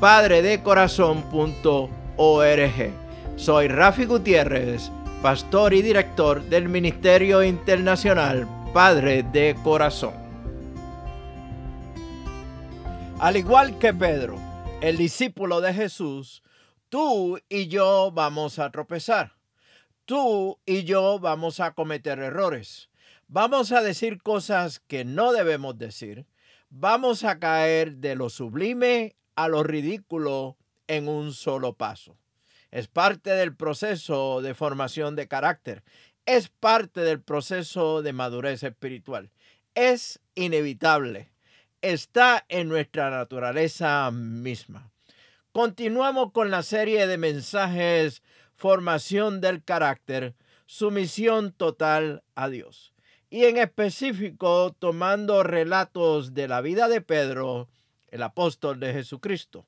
www.padredecorazon.org Soy Rafi Gutiérrez, pastor y director del Ministerio Internacional Padre de Corazón. Al igual que Pedro, el discípulo de Jesús, tú y yo vamos a tropezar. Tú y yo vamos a cometer errores. Vamos a decir cosas que no debemos decir. Vamos a caer de lo sublime a lo ridículo en un solo paso. Es parte del proceso de formación de carácter. Es parte del proceso de madurez espiritual. Es inevitable. Está en nuestra naturaleza misma. Continuamos con la serie de mensajes Formación del Carácter, Sumisión Total a Dios. Y en específico tomando relatos de la vida de Pedro, el apóstol de Jesucristo.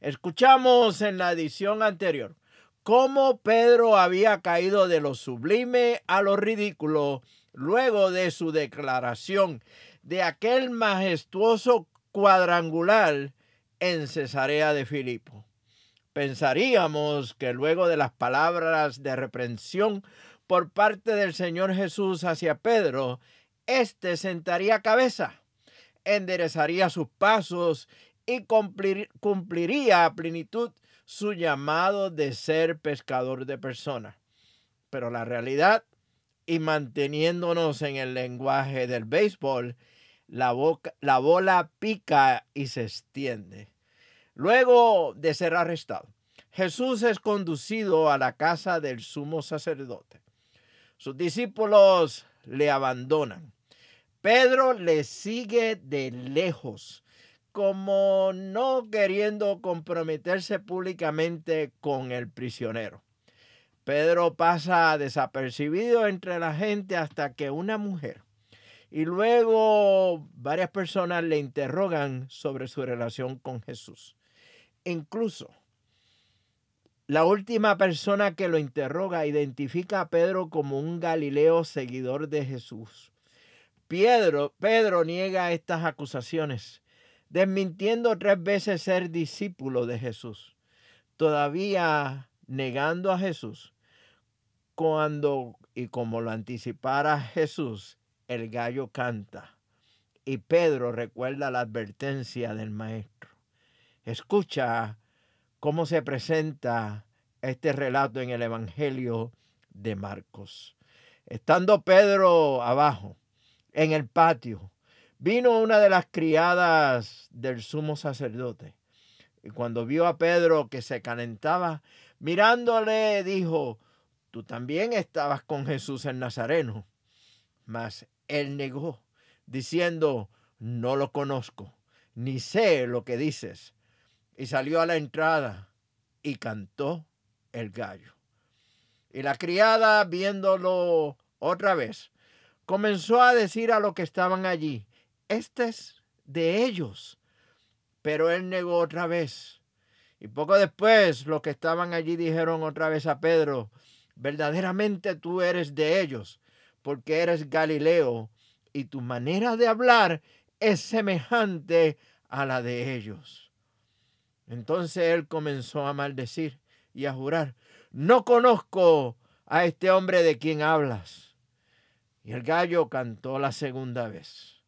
Escuchamos en la edición anterior cómo Pedro había caído de lo sublime a lo ridículo luego de su declaración de aquel majestuoso cuadrangular en Cesarea de Filipo. Pensaríamos que luego de las palabras de reprensión por parte del Señor Jesús hacia Pedro, éste sentaría cabeza, enderezaría sus pasos y cumpliría a plenitud su llamado de ser pescador de personas. Pero la realidad, y manteniéndonos en el lenguaje del béisbol, la, la bola pica y se extiende. Luego de ser arrestado, Jesús es conducido a la casa del sumo sacerdote. Sus discípulos le abandonan. Pedro le sigue de lejos, como no queriendo comprometerse públicamente con el prisionero. Pedro pasa desapercibido entre la gente hasta que una mujer y luego varias personas le interrogan sobre su relación con Jesús. Incluso la última persona que lo interroga identifica a Pedro como un Galileo seguidor de Jesús. Pedro, Pedro niega estas acusaciones, desmintiendo tres veces ser discípulo de Jesús, todavía negando a Jesús. Cuando, y como lo anticipara Jesús, el gallo canta. Y Pedro recuerda la advertencia del maestro. Escucha cómo se presenta este relato en el Evangelio de Marcos. Estando Pedro abajo, en el patio, vino una de las criadas del sumo sacerdote. Y cuando vio a Pedro que se calentaba, mirándole, dijo, tú también estabas con Jesús el Nazareno. Mas él negó, diciendo, no lo conozco, ni sé lo que dices. Y salió a la entrada y cantó el gallo. Y la criada, viéndolo otra vez, comenzó a decir a los que estaban allí, este es de ellos. Pero él negó otra vez. Y poco después los que estaban allí dijeron otra vez a Pedro, verdaderamente tú eres de ellos, porque eres Galileo y tu manera de hablar es semejante a la de ellos. Entonces él comenzó a maldecir y a jurar, no conozco a este hombre de quien hablas. Y el gallo cantó la segunda vez.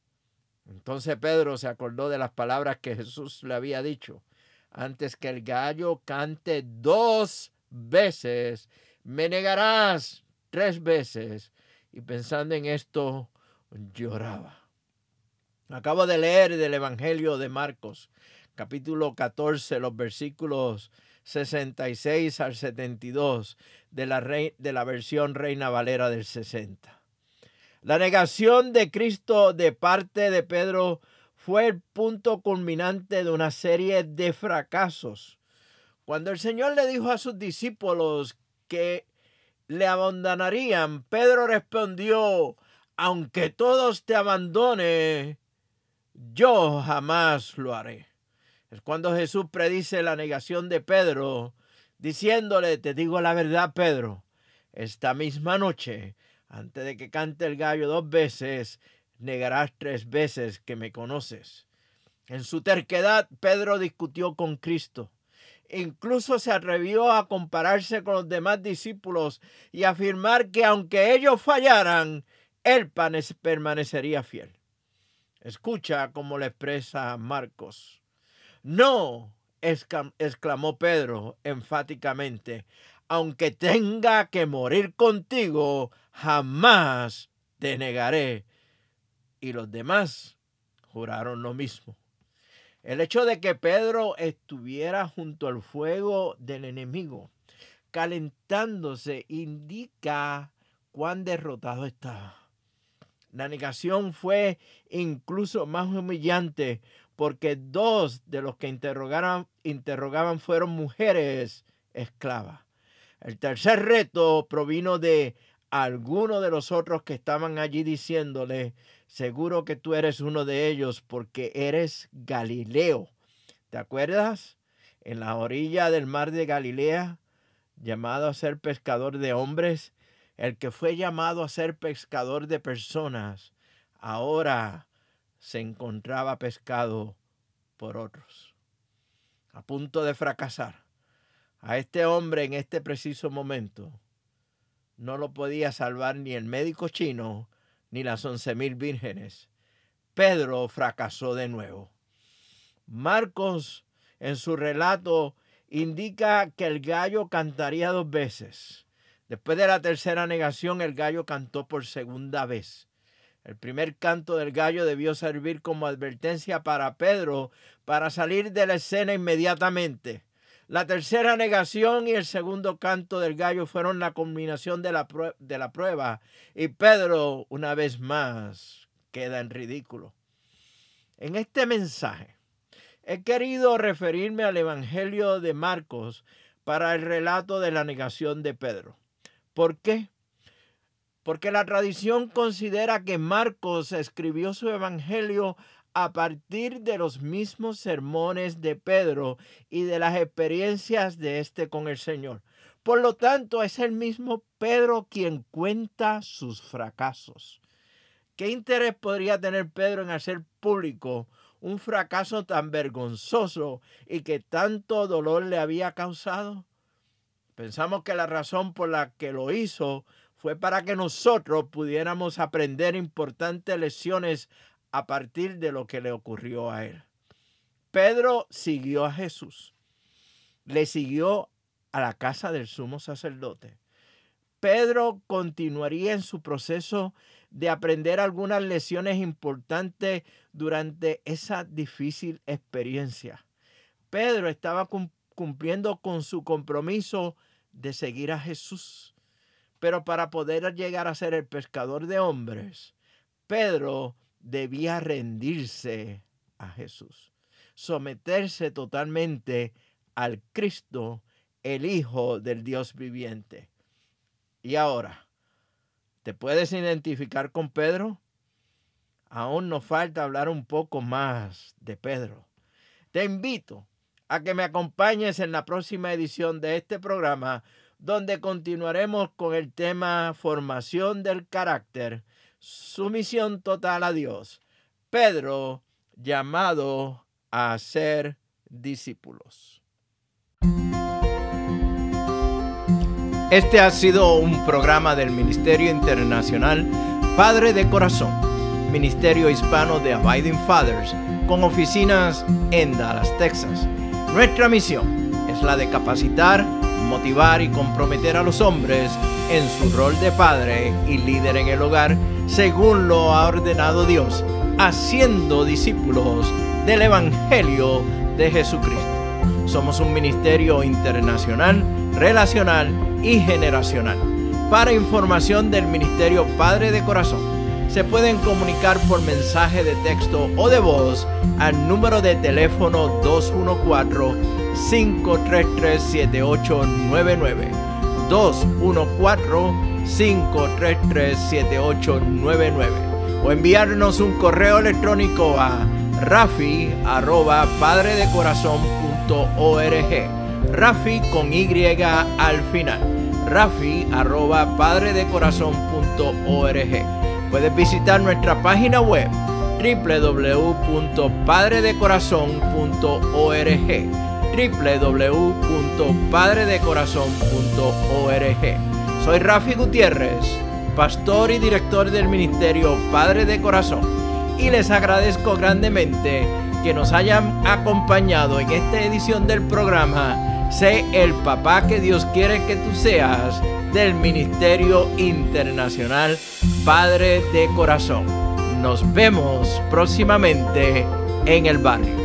Entonces Pedro se acordó de las palabras que Jesús le había dicho, antes que el gallo cante dos veces, me negarás tres veces. Y pensando en esto, lloraba. Acabo de leer del Evangelio de Marcos, capítulo 14, los versículos 66 al 72 de la, de la versión Reina Valera del 60. La negación de Cristo de parte de Pedro fue el punto culminante de una serie de fracasos. Cuando el Señor le dijo a sus discípulos que le abandonarían, Pedro respondió, aunque todos te abandone, yo jamás lo haré. Es cuando Jesús predice la negación de Pedro, diciéndole, te digo la verdad, Pedro, esta misma noche, antes de que cante el gallo dos veces, negarás tres veces que me conoces. En su terquedad, Pedro discutió con Cristo. Incluso se atrevió a compararse con los demás discípulos y afirmar que aunque ellos fallaran, él permanecería fiel. Escucha cómo le expresa Marcos. No, exclamó Pedro enfáticamente, aunque tenga que morir contigo, jamás te negaré y los demás juraron lo mismo. El hecho de que Pedro estuviera junto al fuego del enemigo, calentándose, indica cuán derrotado estaba. La negación fue incluso más humillante porque dos de los que interrogaban, fueron mujeres esclavas. El tercer reto provino de alguno de los otros que estaban allí diciéndole, Seguro que tú eres uno de ellos porque eres Galileo. ¿Te acuerdas? En la orilla del mar de Galilea, llamado a ser pescador de hombres, el que fue llamado a ser pescador de personas, ahora se encontraba pescado por otros. A punto de fracasar. A este hombre en este preciso momento no lo podía salvar ni el médico chino ni las once mil vírgenes. Pedro fracasó de nuevo. Marcos en su relato indica que el gallo cantaría dos veces. Después de la tercera negación, el gallo cantó por segunda vez. El primer canto del gallo debió servir como advertencia para Pedro para salir de la escena inmediatamente. La tercera negación y el segundo canto del gallo fueron la culminación de la, de la prueba. Y Pedro, una vez más, queda en ridículo. En este mensaje he querido referirme al Evangelio de Marcos para el relato de la negación de Pedro. ¿Por qué? Porque la tradición considera que Marcos escribió su Evangelio a partir de los mismos sermones de Pedro y de las experiencias de este con el Señor. Por lo tanto, es el mismo Pedro quien cuenta sus fracasos. ¿Qué interés podría tener Pedro en hacer público un fracaso tan vergonzoso y que tanto dolor le había causado? Pensamos que la razón por la que lo hizo fue para que nosotros pudiéramos aprender importantes lecciones a partir de lo que le ocurrió a él. Pedro siguió a Jesús, le siguió a la casa del sumo sacerdote. Pedro continuaría en su proceso de aprender algunas lecciones importantes durante esa difícil experiencia. Pedro estaba cumpliendo con su compromiso de seguir a Jesús. Pero para poder llegar a ser el pescador de hombres, Pedro debía rendirse a Jesús, someterse totalmente al Cristo, el Hijo del Dios viviente. Y ahora, ¿te puedes identificar con Pedro? Aún nos falta hablar un poco más de Pedro. Te invito a que me acompañes en la próxima edición de este programa, donde continuaremos con el tema formación del carácter sumisión total a Dios. Pedro llamado a ser discípulos. Este ha sido un programa del Ministerio Internacional Padre de Corazón, Ministerio Hispano de Abiding Fathers, con oficinas en Dallas, Texas Nuestra misión es la de capacitar, motivar y comprometer a los hombres en su rol de padre y líder en el hogar, según lo ha ordenado Dios, haciendo discípulos del Evangelio de Jesucristo. Somos un ministerio internacional, relacional y generacional. Para información del Ministerio Padre de Corazón, se pueden comunicar por mensaje de texto o de voz al número de teléfono 214-533-7899. 214-533-7899. O enviarnos un correo electrónico a rafi arroba padredecorazon.org. Rafi con Y al final. Rafi arroba padredecorazon.org. Puedes visitar nuestra página web www.padredecorazon.org www.padredecorazon.org Soy Rafi Gutiérrez, pastor y director del ministerio Padre de Corazón, y les agradezco grandemente que nos hayan acompañado en esta edición del programa Sé el papá que Dios quiere que tú seas del Ministerio Internacional Padre de Corazón. Nos vemos próximamente en el barrio.